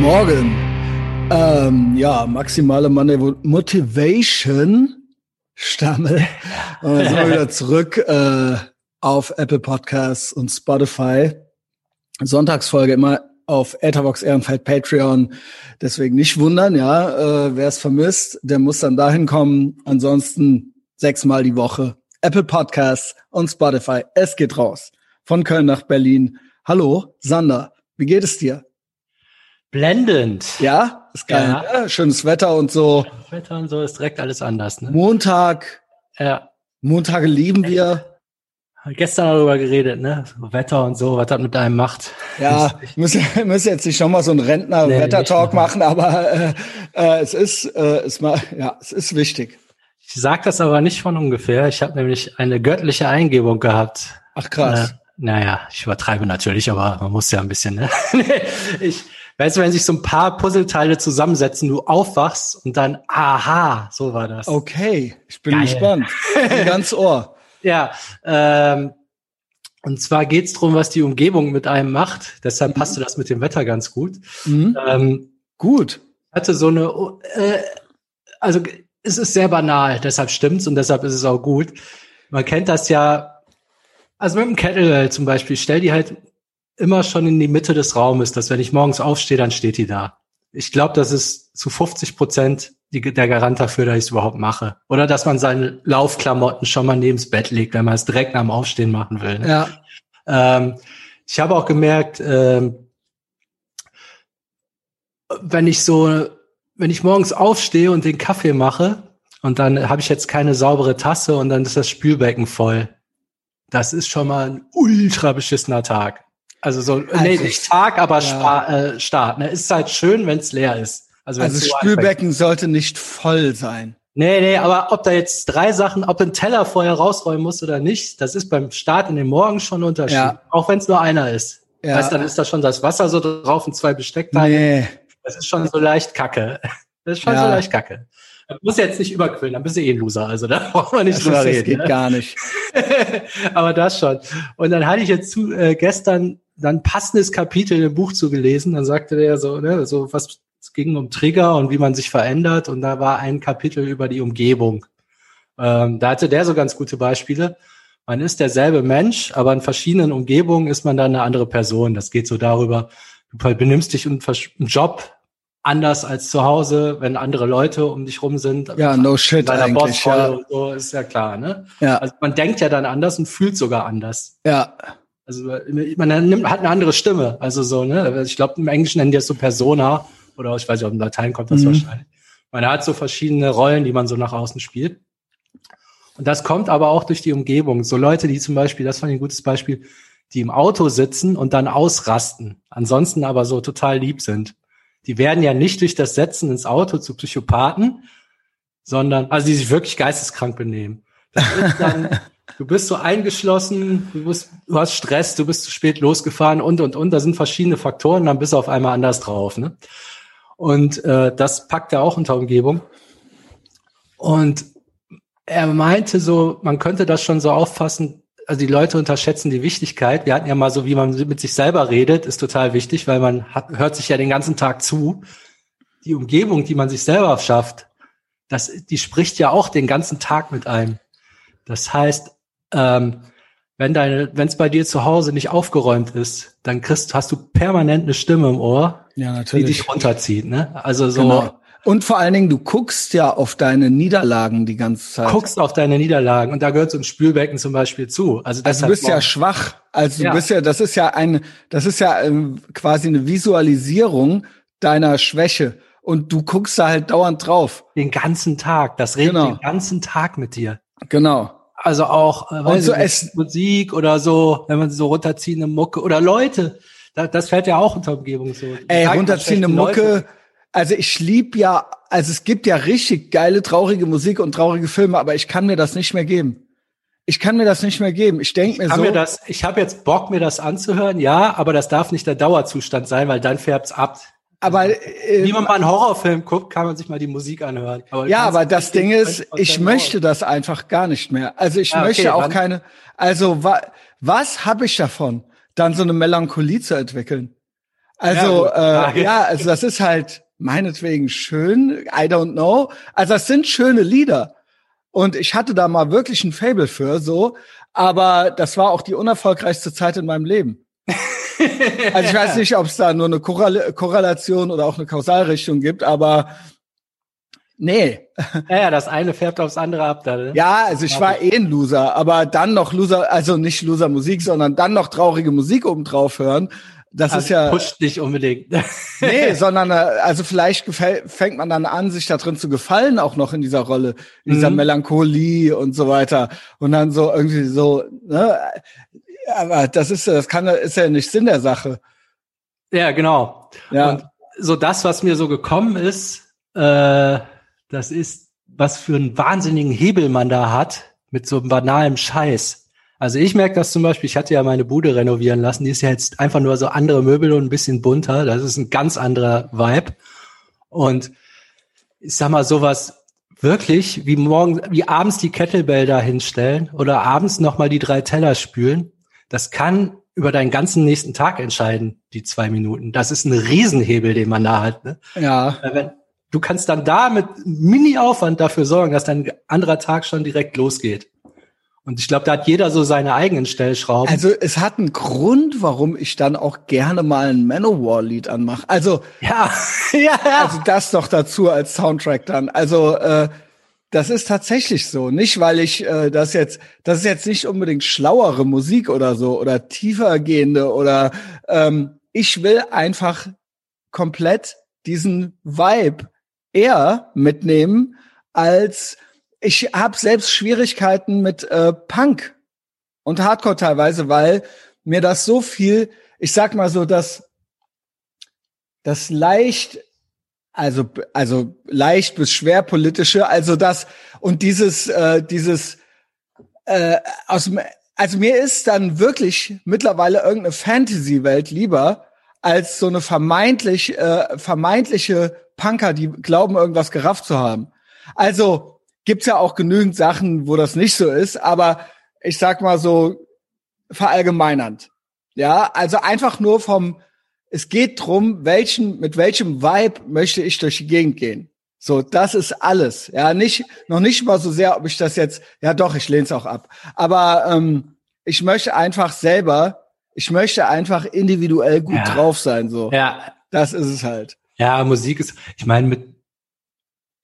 Morgen. Ähm, ja, maximale Motivation, Stammel. Und dann sind wir wieder zurück äh, auf Apple Podcasts und Spotify. Sonntagsfolge immer auf Etherbox Ehrenfeld Patreon. Deswegen nicht wundern, ja, äh, wer es vermisst, der muss dann dahin kommen. Ansonsten sechsmal die Woche Apple Podcasts und Spotify. Es geht raus. Von Köln nach Berlin. Hallo, Sander. Wie geht es dir? Blendend. Ja, ist geil. Ja. ja. schönes Wetter und so. Wetter und so ist direkt alles anders. Ne? Montag. Ja. Montage lieben wir. Gestern darüber geredet, ne? Wetter und so, was das mit einem macht. Ja, ich muss, jetzt nicht schon mal so einen Rentner-Wetter-Talk nee, machen, aber äh, äh, es ist, äh, es mal, ja, es ist wichtig. Ich sage das aber nicht von ungefähr. Ich habe nämlich eine göttliche Eingebung gehabt. Ach krass. Äh, naja, ich übertreibe natürlich, aber man muss ja ein bisschen, ne? ich, Weißt du, wenn sich so ein paar Puzzleteile zusammensetzen, du aufwachst und dann, aha, so war das. Okay, ich bin Geil. gespannt. Ganz Ohr. ja, ähm, und zwar geht's drum, was die Umgebung mit einem macht. Deshalb mhm. passte das mit dem Wetter ganz gut. Mhm. Ähm, gut. Hatte so eine, äh, also es ist sehr banal, deshalb stimmt's und deshalb ist es auch gut. Man kennt das ja, also mit dem Kettlebell zum Beispiel, stell die halt immer schon in die Mitte des Raumes, dass wenn ich morgens aufstehe, dann steht die da. Ich glaube, das ist zu 50 Prozent die, der Garant dafür, dass ich es überhaupt mache. Oder dass man seine Laufklamotten schon mal neben das Bett legt, wenn man es direkt nach dem Aufstehen machen will. Ne? Ja. Ähm, ich habe auch gemerkt, ähm, wenn ich so, wenn ich morgens aufstehe und den Kaffee mache und dann habe ich jetzt keine saubere Tasse und dann ist das Spülbecken voll. Das ist schon mal ein ultra beschissener Tag. Also so, also nee, nicht Tag, aber ja. Spa, äh, Start. Ne? Ist halt schön, wenn es leer ist. Also, also Spülbecken sollte nicht voll sein. Nee, nee, aber ob da jetzt drei Sachen, ob du einen Teller vorher rausräumen musst oder nicht, das ist beim Start in den Morgen schon ein Unterschied. Ja. Auch wenn es nur einer ist. Ja. Weißt, dann ist da schon das Wasser so drauf und zwei Besteckteile. Nee. Das ist schon so leicht kacke. Das ist schon ja. so leicht kacke. Du musst jetzt nicht überquillen, dann bist du eh ein Loser. Also da braucht man nicht drüber reden. Das geht ne? gar nicht. aber das schon. Und dann hatte ich jetzt zu, äh, gestern dann passendes Kapitel im Buch zugelesen. Dann sagte der so, ne, so was es ging um Trigger und wie man sich verändert. Und da war ein Kapitel über die Umgebung. Ähm, da hatte der so ganz gute Beispiele. Man ist derselbe Mensch, aber in verschiedenen Umgebungen ist man dann eine andere Person. Das geht so darüber, du benimmst dich im, Job anders als zu Hause, wenn andere Leute um dich rum sind. Ja, no shit eigentlich. Ja. Und so ist ja klar, ne? Ja. Also man denkt ja dann anders und fühlt sogar anders. Ja. Also man nimmt, hat eine andere Stimme. Also so, ne? Ich glaube, im Englischen nennen die das so Persona oder ich weiß nicht, ob im Latein kommt das mhm. wahrscheinlich. Man hat so verschiedene Rollen, die man so nach außen spielt. Und das kommt aber auch durch die Umgebung. So Leute, die zum Beispiel, das fand ich ein gutes Beispiel, die im Auto sitzen und dann ausrasten, ansonsten aber so total lieb sind. Die werden ja nicht durch das Setzen ins Auto zu Psychopathen, sondern, also die sich wirklich geisteskrank benehmen. Das ist dann, du bist so eingeschlossen, du, bist, du hast Stress, du bist zu spät losgefahren und, und, und. Da sind verschiedene Faktoren, dann bist du auf einmal anders drauf. Ne? Und äh, das packt er auch unter Umgebung. Und er meinte so, man könnte das schon so auffassen, also die Leute unterschätzen die Wichtigkeit. Wir hatten ja mal so, wie man mit sich selber redet, ist total wichtig, weil man hat, hört sich ja den ganzen Tag zu. Die Umgebung, die man sich selber schafft, das, die spricht ja auch den ganzen Tag mit einem. Das heißt, ähm, wenn deine, wenn es bei dir zu Hause nicht aufgeräumt ist, dann kriegst, hast du permanent eine Stimme im Ohr, ja, die dich runterzieht. Ne? Also so. Genau. Und vor allen Dingen, du guckst ja auf deine Niederlagen die ganze Zeit. Guckst auf deine Niederlagen und da gehört so ein Spülbecken zum Beispiel zu. Also, also du bist ja schwach. Also du ja. bist ja, das ist ja ein, das ist ja ähm, quasi eine Visualisierung deiner Schwäche. Und du guckst da halt dauernd drauf. Den ganzen Tag. Das redet genau. den ganzen Tag mit dir. Genau. Also auch äh, und so nicht, Musik oder so, wenn man so runterziehende Mucke oder Leute. Das, das fällt ja auch unter Umgebung so. Ey, runterziehende Mucke. Leute. Also ich lieb ja, also es gibt ja richtig geile, traurige Musik und traurige Filme, aber ich kann mir das nicht mehr geben. Ich kann mir das nicht mehr geben. Ich denke mir so. Mir das, ich habe jetzt Bock, mir das anzuhören, ja, aber das darf nicht der Dauerzustand sein, weil dann färbt's ab. Aber äh, wie man mal einen Horrorfilm guckt, kann man sich mal die Musik anhören. Aber ja, aber das Ding ist, ich möchte Horror. das einfach gar nicht mehr. Also ich ja, möchte okay, auch keine. Also wa was habe ich davon, dann so eine Melancholie zu entwickeln? Also ja, äh, ja, also das ist halt meinetwegen schön. I don't know. Also das sind schöne Lieder. Und ich hatte da mal wirklich ein Fable für, so. Aber das war auch die unerfolgreichste Zeit in meinem Leben. Also ich weiß nicht, ob es da nur eine Korrelation oder auch eine Kausalrichtung gibt, aber nee. Ja, das eine färbt aufs andere ab. Da, ne? Ja, also ich war eh ein Loser, aber dann noch Loser, also nicht Loser Musik, sondern dann noch traurige Musik obendrauf hören. Das also ist ja. Pusht nicht unbedingt. nee, sondern äh, also vielleicht gefällt, fängt man dann an, sich da drin zu gefallen, auch noch in dieser Rolle, in dieser mhm. Melancholie und so weiter. Und dann so irgendwie so, ne? Aber das ist, das kann, ist ja nicht Sinn der Sache. Ja, genau. Ja. Und so das, was mir so gekommen ist, äh, das ist, was für einen wahnsinnigen Hebel man da hat mit so einem banalen Scheiß. Also ich merke das zum Beispiel, ich hatte ja meine Bude renovieren lassen, die ist ja jetzt einfach nur so andere Möbel und ein bisschen bunter. Das ist ein ganz anderer Vibe. Und ich sag mal, sowas wirklich wie morgen, wie abends die Kettlebell da hinstellen oder abends nochmal die drei Teller spülen, das kann über deinen ganzen nächsten Tag entscheiden, die zwei Minuten. Das ist ein Riesenhebel, den man da hat. Ne? Ja. Wenn, du kannst dann da mit Mini-Aufwand dafür sorgen, dass dein anderer Tag schon direkt losgeht. Und ich glaube, da hat jeder so seine eigenen Stellschrauben. Also es hat einen Grund, warum ich dann auch gerne mal ein Manowar-Lied anmache. Also ja, ja, ja. Also das doch dazu als Soundtrack dann. Also äh, das ist tatsächlich so. Nicht, weil ich äh, das jetzt, das ist jetzt nicht unbedingt schlauere Musik oder so oder tiefer gehende oder ähm, ich will einfach komplett diesen Vibe eher mitnehmen als ich habe selbst Schwierigkeiten mit äh, Punk und Hardcore teilweise, weil mir das so viel, ich sag mal so, dass das leicht, also also leicht bis schwer politische, also das und dieses äh, dieses äh, aus dem, also mir ist dann wirklich mittlerweile irgendeine Fantasy-Welt lieber als so eine vermeintlich äh, vermeintliche Punker, die glauben irgendwas gerafft zu haben. Also gibt's ja auch genügend Sachen, wo das nicht so ist, aber ich sag mal so verallgemeinernd. Ja, also einfach nur vom, es geht drum, welchen, mit welchem Vibe möchte ich durch die Gegend gehen. So, das ist alles. Ja, nicht, noch nicht mal so sehr, ob ich das jetzt, ja doch, ich lehne es auch ab. Aber ähm, ich möchte einfach selber, ich möchte einfach individuell gut ja. drauf sein. So. Ja. Das ist es halt. Ja, Musik ist, ich meine, mit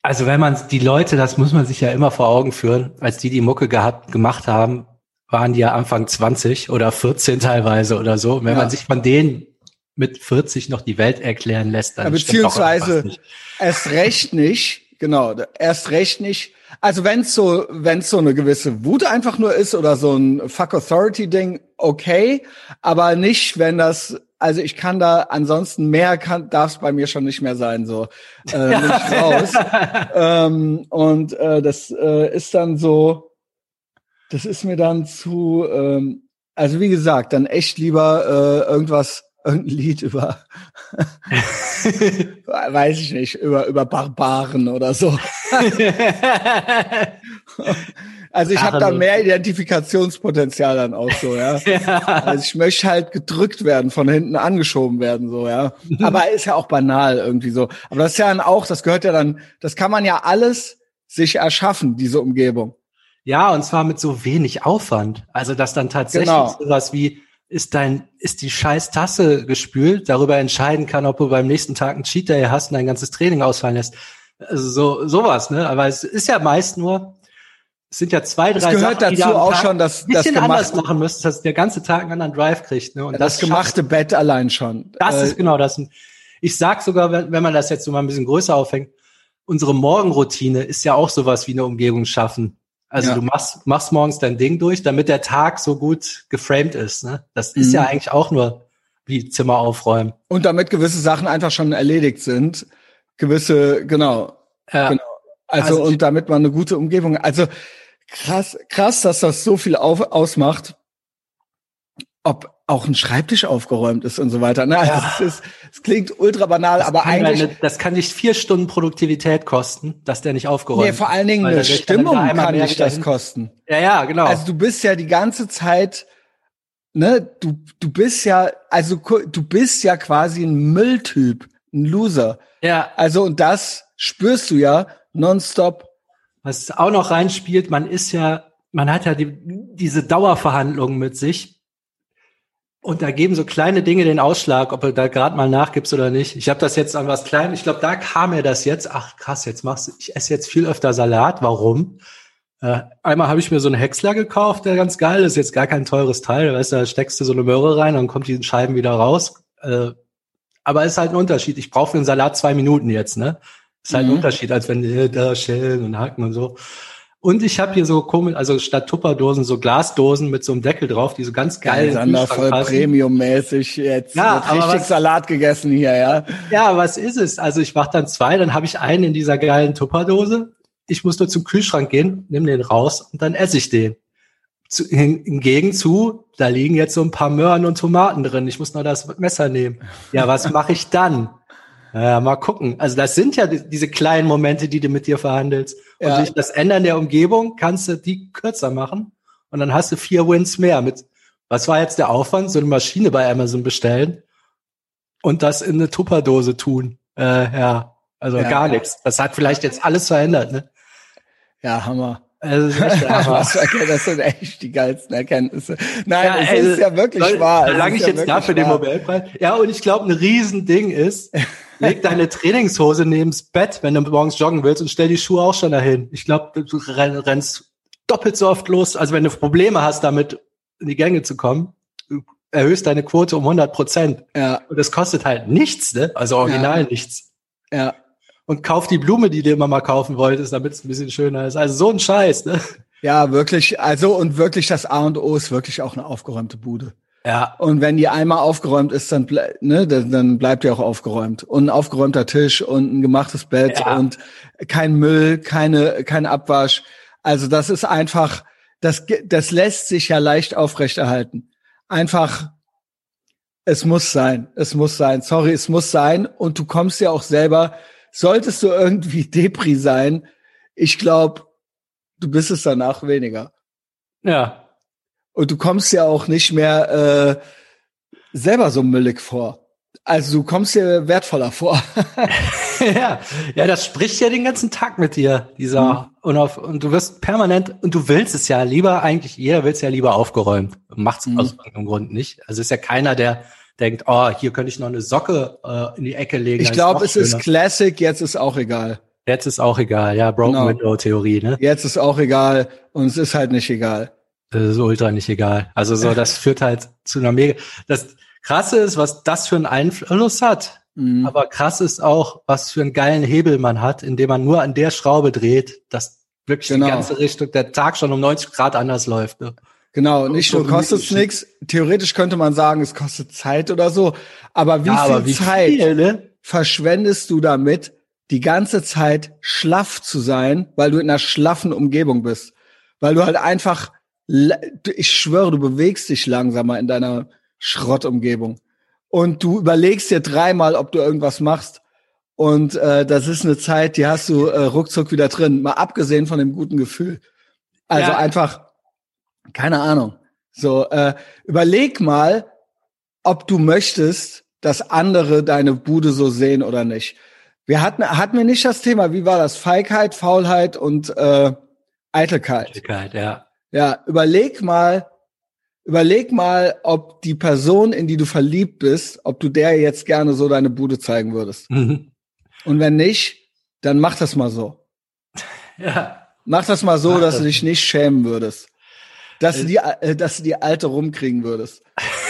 also wenn man die Leute, das muss man sich ja immer vor Augen führen, als die die Mucke gehabt, gemacht haben, waren die ja Anfang 20 oder 14 teilweise oder so. Und wenn ja. man sich von denen mit 40 noch die Welt erklären lässt, dann ja, beziehungsweise erst recht nicht, genau, erst recht nicht. Also wenn es so, wenn es so eine gewisse Wut einfach nur ist oder so ein Fuck Authority Ding, okay, aber nicht, wenn das also ich kann da ansonsten mehr kann darf es bei mir schon nicht mehr sein so äh, nicht raus ähm, und äh, das äh, ist dann so das ist mir dann zu ähm, also wie gesagt dann echt lieber äh, irgendwas irgendein Lied über weiß ich nicht über über Barbaren oder so Also ich habe da mehr Identifikationspotenzial dann auch so, ja. ja. Also ich möchte halt gedrückt werden, von hinten angeschoben werden, so, ja. Aber ist ja auch banal irgendwie so. Aber das ist ja dann auch, das gehört ja dann, das kann man ja alles sich erschaffen, diese Umgebung. Ja, und zwar mit so wenig Aufwand. Also dass dann tatsächlich genau. sowas wie ist dein, ist die scheiß Tasse gespült, darüber entscheiden kann, ob du beim nächsten Tag einen Cheat Day hast und dein ganzes Training ausfallen lässt. Also so, sowas, ne? Aber es ist ja meist nur, es sind ja zwei, drei es gehört Sachen, dazu auch Tag schon, dass das gemacht, anders machen müsst, dass der ganze Tag einen anderen Drive kriegt. Ne? Und ja, das, das gemachte schafft, Bett allein schon. Das äh, ist genau das. Ich sag sogar, wenn, wenn man das jetzt so mal ein bisschen größer aufhängt, unsere Morgenroutine ist ja auch sowas wie eine Umgebung schaffen. Also ja. du machst, machst morgens dein Ding durch, damit der Tag so gut geframed ist. Ne? Das ist ja mhm. eigentlich auch nur wie Zimmer aufräumen. Und damit gewisse Sachen einfach schon erledigt sind. Gewisse, genau. Ja. genau. Also, also und damit man eine gute Umgebung. Also krass, krass, dass das so viel auf, ausmacht. Ob auch ein Schreibtisch aufgeräumt ist und so weiter. Ne? Also ja. es, ist, es klingt ultra banal, das aber eigentlich. Eine, das kann nicht vier Stunden Produktivität kosten, dass der nicht aufgeräumt ist. Nee, vor allen Dingen eine Stimmung kann dich das kosten. Ja, ja, genau. Also du bist ja die ganze Zeit ne, du, du bist ja, also du bist ja quasi ein Mülltyp, ein Loser. Ja. Also und das spürst du ja nonstop. Was auch noch reinspielt, man ist ja, man hat ja die, diese Dauerverhandlungen mit sich. Und da geben so kleine Dinge den Ausschlag, ob du da gerade mal nachgibst oder nicht. Ich habe das jetzt an was Kleines. Ich glaube, da kam mir das jetzt. Ach krass, jetzt machst du. Ich esse jetzt viel öfter Salat. Warum? Äh, einmal habe ich mir so einen Häcksler gekauft, der ganz geil ist. Jetzt gar kein teures Teil. Weißt du, da steckst du so eine Möhre rein, dann kommt die Scheiben wieder raus. Äh, aber ist halt ein Unterschied. Ich brauche für einen Salat zwei Minuten jetzt, ne? Ist halt mhm. ein Unterschied, als wenn äh, da schälen und hacken und so. Und ich habe hier so komisch, also statt Tupperdosen so Glasdosen mit so einem Deckel drauf, die so ganz geil sind. voll Premium-mäßig jetzt. Ja, aber richtig was, Salat gegessen hier, ja. Ja, was ist es? Also ich mache dann zwei, dann habe ich einen in dieser geilen Tupperdose ich muss nur zum Kühlschrank gehen, nimm den raus und dann esse ich den. Zu, hingegen zu, da liegen jetzt so ein paar Möhren und Tomaten drin. Ich muss nur das Messer nehmen. Ja, was mache ich dann? Ja, mal gucken. Also das sind ja die, diese kleinen Momente, die du mit dir verhandelst. Und ja. durch das Ändern der Umgebung kannst du die kürzer machen. Und dann hast du vier Wins mehr. Mit was war jetzt der Aufwand? So eine Maschine bei Amazon bestellen und das in eine Tupperdose tun. Äh, ja, also ja, gar nichts. Das hat vielleicht jetzt alles verändert. Ne? Ja, Hammer. Also das, sind echt die geilsten Erkenntnisse. Nein, ja, es ey, ist ja wirklich soll, wahr. Solange ich ja jetzt dafür den Nobelpreis. Ja, und ich glaube, ein Riesending ist, leg deine Trainingshose neben's Bett, wenn du morgens joggen willst und stell die Schuhe auch schon dahin. Ich glaube, du rennst doppelt so oft los. Also wenn du Probleme hast, damit in die Gänge zu kommen, du erhöhst deine Quote um 100 Prozent. Ja. Und das kostet halt nichts, ne? Also original ja. nichts. Ja und kauf die Blume, die du immer mal kaufen wolltest, damit es ein bisschen schöner ist. Also so ein Scheiß, ne? Ja, wirklich. Also und wirklich das A und O ist wirklich auch eine aufgeräumte Bude. Ja. Und wenn die einmal aufgeräumt ist, dann, ble ne, dann bleibt die auch aufgeräumt. Und ein aufgeräumter Tisch und ein gemachtes Bett ja. und kein Müll, keine, kein Abwasch. Also das ist einfach, das, das lässt sich ja leicht aufrechterhalten. Einfach, es muss sein, es muss sein. Sorry, es muss sein. Und du kommst ja auch selber solltest du irgendwie Depri sein, ich glaube, du bist es danach weniger. Ja. Und du kommst ja auch nicht mehr äh, selber so müllig vor. Also du kommst dir wertvoller vor. ja, ja, das spricht ja den ganzen Tag mit dir, dieser mhm. und, auf, und du wirst permanent und du willst es ja lieber eigentlich jeder will es ja lieber aufgeräumt, macht's mhm. aus irgendeinem Grund nicht. Also ist ja keiner, der denkt, oh, hier könnte ich noch eine Socke äh, in die Ecke legen. Ich glaube, es ist Classic, jetzt ist auch egal. Jetzt ist auch egal, ja, Broken genau. Window Theorie, ne? Jetzt ist auch egal und es ist halt nicht egal. Das ist ultra nicht egal. Also so, das führt halt zu einer mega. Das Krasse ist, was das für einen Einfluss hat. Mhm. Aber krass ist auch, was für einen geilen Hebel man hat, indem man nur an der Schraube dreht, dass wirklich genau. die ganze Richtung, der Tag schon um 90 Grad anders läuft. Ne? Genau, nicht nur kostet es nichts. Theoretisch könnte man sagen, es kostet Zeit oder so. Aber wie ja, viel aber wie Zeit viel, ne? verschwendest du damit, die ganze Zeit schlaff zu sein, weil du in einer schlaffen Umgebung bist? Weil du halt einfach, ich schwöre, du bewegst dich langsamer in deiner Schrottumgebung. Und du überlegst dir dreimal, ob du irgendwas machst. Und äh, das ist eine Zeit, die hast du äh, ruckzuck wieder drin. Mal abgesehen von dem guten Gefühl. Also ja. einfach keine Ahnung. So, äh, überleg mal, ob du möchtest, dass andere deine Bude so sehen oder nicht. Wir hatten, hatten wir nicht das Thema, wie war das? Feigheit, Faulheit und äh, Eitelkeit. Eitelkeit, ja. Ja, überleg mal, überleg mal, ob die Person, in die du verliebt bist, ob du der jetzt gerne so deine Bude zeigen würdest. Mhm. Und wenn nicht, dann mach das mal so. Ja. Mach das mal so, mach dass das. du dich nicht schämen würdest. Dass du die, äh, dass du die alte rumkriegen würdest.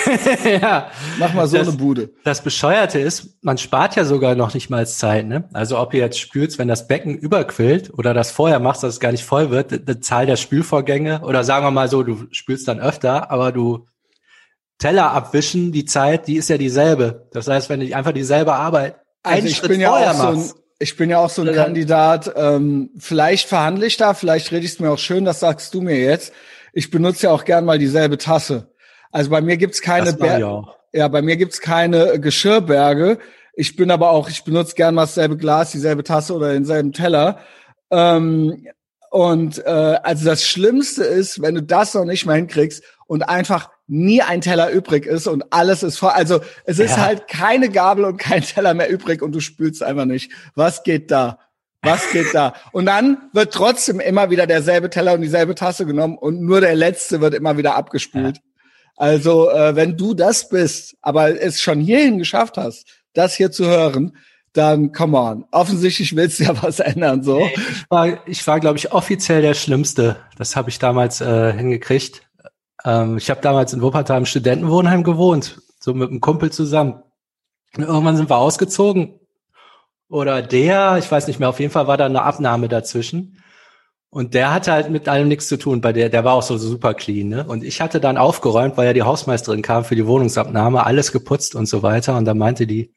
ja. Mach mal so das, eine Bude. Das Bescheuerte ist, man spart ja sogar noch nicht mal Zeit, ne? Also ob ihr jetzt spült, wenn das Becken überquillt oder das vorher machst, dass es gar nicht voll wird, die Zahl der Spülvorgänge oder sagen wir mal so, du spülst dann öfter, aber du Teller abwischen, die Zeit, die ist ja dieselbe. Das heißt, wenn du einfach dieselbe Arbeit also ich bin ja auch so ein, ich bin ja auch so ein Kandidat, ähm, vielleicht verhandle ich da, vielleicht rede ich es mir auch schön, das sagst du mir jetzt ich benutze ja auch gern mal dieselbe Tasse. Also bei mir gibt's keine Ber ja, bei mir gibt's keine Geschirrberge. Ich bin aber auch, ich benutze gern mal dasselbe Glas, dieselbe Tasse oder denselben Teller. Ähm, und äh, also das Schlimmste ist, wenn du das noch nicht mal hinkriegst und einfach nie ein Teller übrig ist und alles ist voll. Also es ist ja. halt keine Gabel und kein Teller mehr übrig und du spülst einfach nicht. Was geht da? Was geht da? Und dann wird trotzdem immer wieder derselbe Teller und dieselbe Tasse genommen und nur der letzte wird immer wieder abgespült. Ja. Also äh, wenn du das bist, aber es schon hierhin geschafft hast, das hier zu hören, dann come on. Offensichtlich willst du ja was ändern, so. Ich war, ich war glaube ich, offiziell der Schlimmste. Das habe ich damals äh, hingekriegt. Ähm, ich habe damals in Wuppertal im Studentenwohnheim gewohnt, so mit einem Kumpel zusammen. Und irgendwann sind wir ausgezogen. Oder der, ich weiß nicht mehr, auf jeden Fall war da eine Abnahme dazwischen. Und der hatte halt mit allem nichts zu tun. Bei der, der war auch so super clean, ne? Und ich hatte dann aufgeräumt, weil ja die Hausmeisterin kam für die Wohnungsabnahme, alles geputzt und so weiter. Und da meinte die,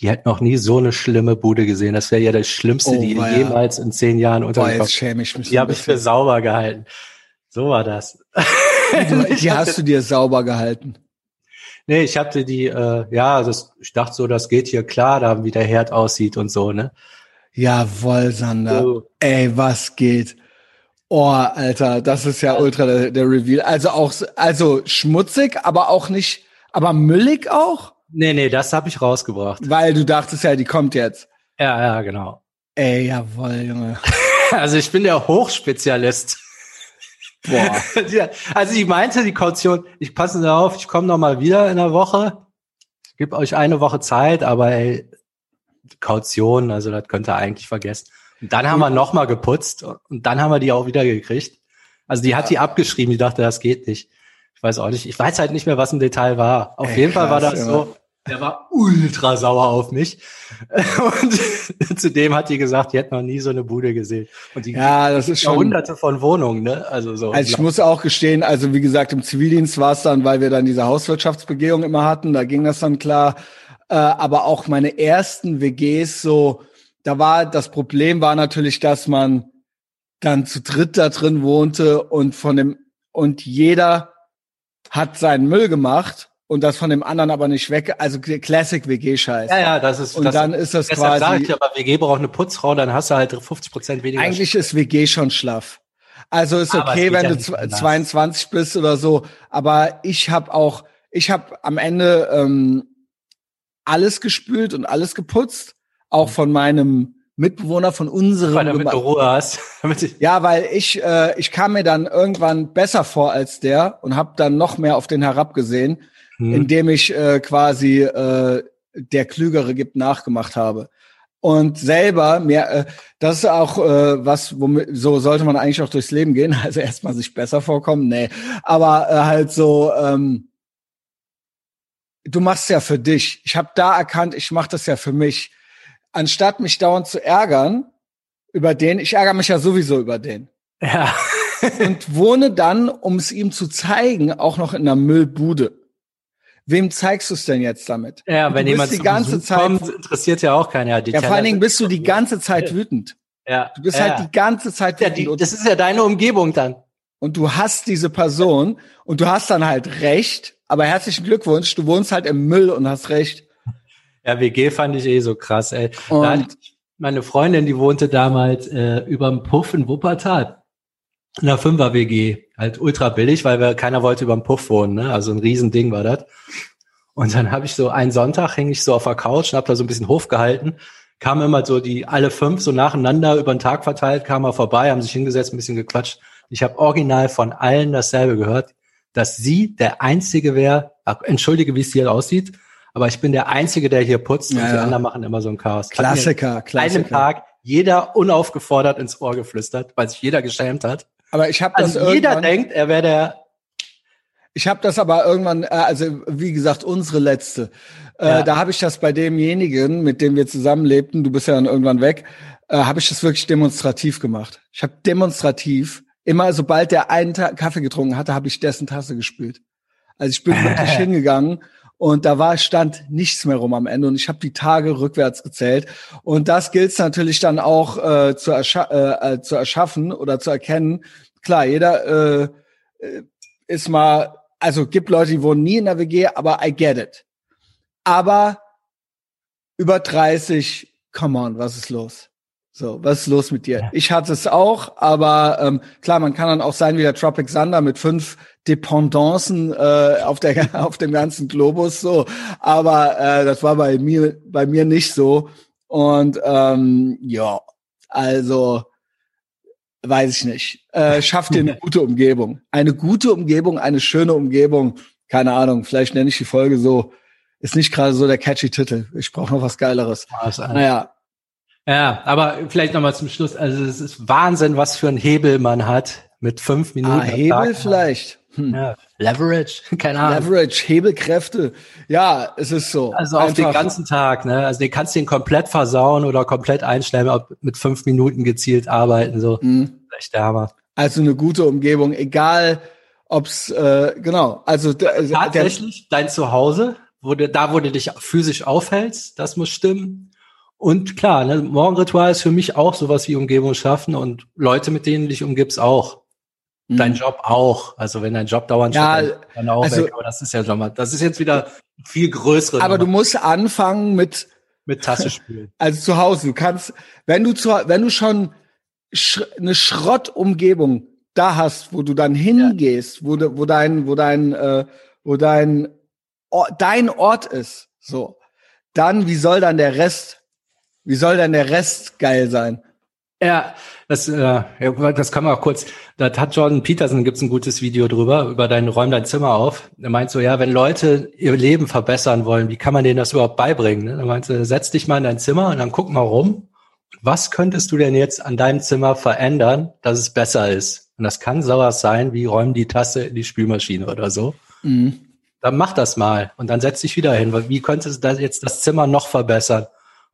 die hat noch nie so eine schlimme Bude gesehen. Das wäre ja das Schlimmste, oh, die ja. jemals in zehn Jahren mich. Die habe ich für sauber gehalten. So war das. Die, die hast du dir sauber gehalten? Nee, ich hatte die, äh, ja, das, ich dachte so, das geht hier klar, da wie der Herd aussieht und so, ne? Jawoll, Sander. Oh. Ey, was geht? Oh, Alter, das ist ja ultra der, der Reveal. Also auch, also schmutzig, aber auch nicht, aber müllig auch? Nee, nee, das habe ich rausgebracht. Weil du dachtest ja, die kommt jetzt. Ja, ja, genau. Ey, jawoll, Junge. also ich bin der Hochspezialist. Boah. also ich meinte die Kaution, ich passe da auf, ich komme noch mal wieder in der Woche. Ich gebe euch eine Woche Zeit, aber ey, Kaution, also das könnt ihr eigentlich vergessen. Und dann haben wir noch mal geputzt und dann haben wir die auch wieder gekriegt. Also die hat die abgeschrieben, die dachte, das geht nicht. Ich weiß auch nicht, ich weiß halt nicht mehr, was im Detail war. Auf Ey, jeden Fall war das ja. so, der war ultra sauer auf mich. Und zudem hat die gesagt, die hätte noch nie so eine Bude gesehen. Und die ja, das ist schon hunderte von Wohnungen, ne? Also so. Also ich muss auch gestehen, also wie gesagt, im Zivildienst war es dann, weil wir dann diese Hauswirtschaftsbegehung immer hatten, da ging das dann klar. Äh, aber auch meine ersten WGs so, da war das Problem war natürlich, dass man dann zu dritt da drin wohnte und von dem und jeder hat seinen Müll gemacht und das von dem anderen aber nicht weg. Also Classic WG-Scheiß. Ja, ja, das ist. Und das dann ist das quasi. Sag ich, aber WG braucht eine Putzfrau, dann hast du halt 50 Prozent weniger. Eigentlich ist WG schon schlaff. Also ist aber okay, wenn ja du 22 bist oder so. Aber ich habe auch, ich habe am Ende ähm, alles gespült und alles geputzt, auch von meinem Mitbewohner von unserem. Weil damit du Ruhe hast. ja, weil ich äh, ich kam mir dann irgendwann besser vor als der und habe dann noch mehr auf den herabgesehen, hm. indem ich äh, quasi äh, der Klügere gibt nachgemacht habe und selber mir äh, das ist auch äh, was womit so sollte man eigentlich auch durchs Leben gehen also erstmal sich besser vorkommen nee aber äh, halt so ähm, du machst ja für dich ich habe da erkannt ich mache das ja für mich anstatt mich dauernd zu ärgern über den, ich ärgere mich ja sowieso über den. Ja. und wohne dann, um es ihm zu zeigen, auch noch in einer Müllbude. Wem zeigst du es denn jetzt damit? Ja, wenn jemand die ganze Zeit kommt, interessiert ja auch keiner. Die ja, vor allen Dingen bist du die ganze Zeit wütend. Ja. Du bist ja, halt die ganze Zeit wütend. Ja, die, das ist ja deine Umgebung dann. Und du hast diese Person und du hast dann halt recht, aber herzlichen Glückwunsch, du wohnst halt im Müll und hast recht. Ja, WG fand ich eh so krass, ey. Und meine Freundin, die wohnte damals äh, überm Puff in Wuppertal. In einer Fünfer-WG. Halt ultra billig, weil wir, keiner wollte überm Puff wohnen, ne? Also ein Riesending war das. Und dann habe ich so einen Sonntag hing ich so auf der Couch und hab da so ein bisschen Hof gehalten. Kamen immer so die alle fünf so nacheinander über den Tag verteilt, kamen mal vorbei, haben sich hingesetzt, ein bisschen gequatscht. Ich habe original von allen dasselbe gehört, dass sie der Einzige wäre, entschuldige, wie es hier aussieht, aber ich bin der Einzige, der hier putzt ja, und die ja. anderen machen immer so ein Chaos. Klassiker, Klassiker. Einen Tag jeder unaufgefordert ins Ohr geflüstert, weil sich jeder geschämt hat. Aber ich habe das also jeder denkt, er wäre der. Ich habe das aber irgendwann, äh, also wie gesagt, unsere letzte. Äh, ja. Da habe ich das bei demjenigen, mit dem wir zusammenlebten, du bist ja dann irgendwann weg, äh, habe ich das wirklich demonstrativ gemacht. Ich habe demonstrativ immer, sobald der einen Kaffee getrunken hatte, habe ich dessen Tasse gespült. Also ich bin wirklich hingegangen und da war stand nichts mehr rum am Ende und ich habe die Tage rückwärts gezählt und das gilt es natürlich dann auch äh, zu, erscha äh, äh, zu erschaffen oder zu erkennen. Klar, jeder äh, ist mal, also gibt Leute, die wohnen nie in der WG, aber I get it. Aber über 30, come on, was ist los? So, was ist los mit dir? Ja. Ich hatte es auch, aber ähm, klar, man kann dann auch sein wie der Tropic Thunder mit fünf Dependancen äh, auf der auf dem ganzen Globus so, aber äh, das war bei mir bei mir nicht so und ähm, ja, also weiß ich nicht. Äh, schaff dir eine gute Umgebung, eine gute Umgebung, eine schöne Umgebung. Keine Ahnung, vielleicht nenne ich die Folge so. Ist nicht gerade so der catchy Titel. Ich brauche noch was Geileres. Naja, ja, aber vielleicht nochmal zum Schluss. Also es ist Wahnsinn, was für ein Hebel man hat mit fünf Minuten. Ah, Hebel vielleicht. Hm. Ja, Leverage, keine Ahnung. Leverage, Hebelkräfte. Ja, es ist so. Also auf den ganzen Tag, ne? Also den kannst du den komplett versauen oder komplett einstellen, ob mit fünf Minuten gezielt arbeiten, so. Mhm. Echt der Hammer. Also eine gute Umgebung, egal ob's, äh, genau, also Tatsächlich, dein Zuhause, wo du, da wo du dich physisch aufhältst, das muss stimmen. Und klar, ne, Morgenritual ist für mich auch sowas wie Umgebung schaffen und Leute, mit denen du dich umgibst, auch. Mhm. Dein Job auch. Also wenn dein Job dauernd ja, steht, dann auch also, weg. Aber das ist ja schon mal, das ist jetzt wieder viel größere. Aber Nummer. du musst anfangen mit mit Tasse spielen. Also zu Hause, du kannst, wenn du zu, wenn du schon sch eine Schrottumgebung da hast, wo du dann hingehst, ja. wo, wo dein, wo dein, äh, wo dein, Or, dein Ort ist, so, dann wie soll dann der Rest wie soll denn der Rest geil sein? Ja, das, äh, das kann man auch kurz. Da hat Jordan Peterson gibt's ein gutes Video drüber über dein Räum dein Zimmer auf. Er meint so, ja, wenn Leute ihr Leben verbessern wollen, wie kann man denen das überhaupt beibringen? Ne? Er meint so, setz dich mal in dein Zimmer und dann guck mal rum. Was könntest du denn jetzt an deinem Zimmer verändern, dass es besser ist? Und das kann sowas sein, wie räumen die Tasse in die Spülmaschine oder so. Mhm. Dann mach das mal und dann setz dich wieder hin. Wie könntest du das jetzt das Zimmer noch verbessern?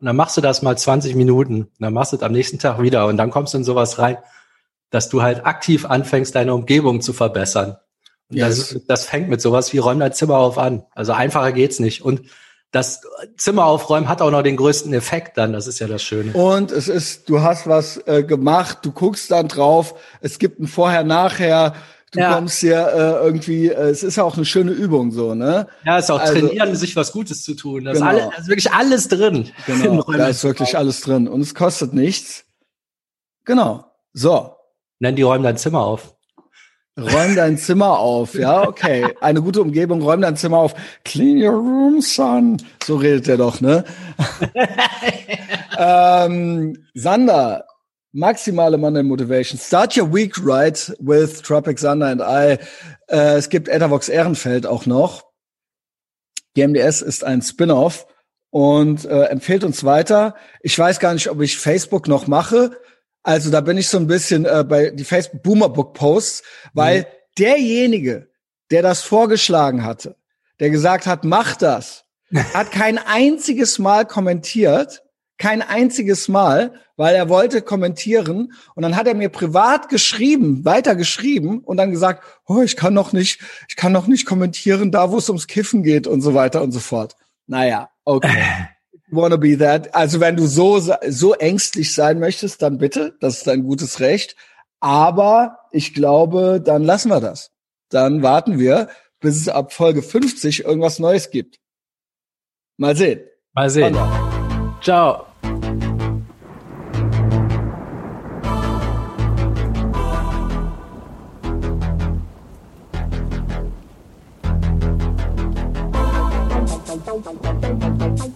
Und dann machst du das mal 20 Minuten. Und dann machst du es am nächsten Tag wieder. Und dann kommst du in sowas rein, dass du halt aktiv anfängst, deine Umgebung zu verbessern. Und yes. das, das fängt mit sowas wie räum dein Zimmer auf an. Also einfacher geht's nicht. Und das Zimmer aufräumen hat auch noch den größten Effekt dann. Das ist ja das Schöne. Und es ist, du hast was äh, gemacht, du guckst dann drauf. Es gibt ein Vorher-Nachher. Du ja. kommst hier äh, irgendwie, äh, es ist ja auch eine schöne Übung so, ne? Ja, es ist auch also, trainieren, sich was Gutes zu tun. Da genau. ist, alles, ist wirklich alles drin. Genau, da ist wirklich alles drin. Und es kostet nichts. Genau. So. Nenn die räumen dein Zimmer auf. Räum dein Zimmer auf, ja, okay. Eine gute Umgebung, räum dein Zimmer auf. Clean your room, son. So redet er doch, ne? ähm, Sander, Maximale Monday Motivation. Start your week right with Tropic Thunder and I. Äh, es gibt Ethervox Ehrenfeld auch noch. GMDS ist ein Spin-off und äh, empfiehlt uns weiter. Ich weiß gar nicht, ob ich Facebook noch mache. Also da bin ich so ein bisschen äh, bei die Facebook Boomer Book Posts, weil mhm. derjenige, der das vorgeschlagen hatte, der gesagt hat, mach das, hat kein einziges Mal kommentiert kein einziges Mal, weil er wollte kommentieren und dann hat er mir privat geschrieben, weiter geschrieben und dann gesagt, oh, ich kann noch nicht, ich kann noch nicht kommentieren, da wo es ums Kiffen geht und so weiter und so fort. Naja, okay. Wanna be that. Also wenn du so, so ängstlich sein möchtest, dann bitte, das ist ein gutes Recht. Aber ich glaube, dann lassen wir das. Dann warten wir, bis es ab Folge 50 irgendwas Neues gibt. Mal sehen. Mal sehen. Ciao.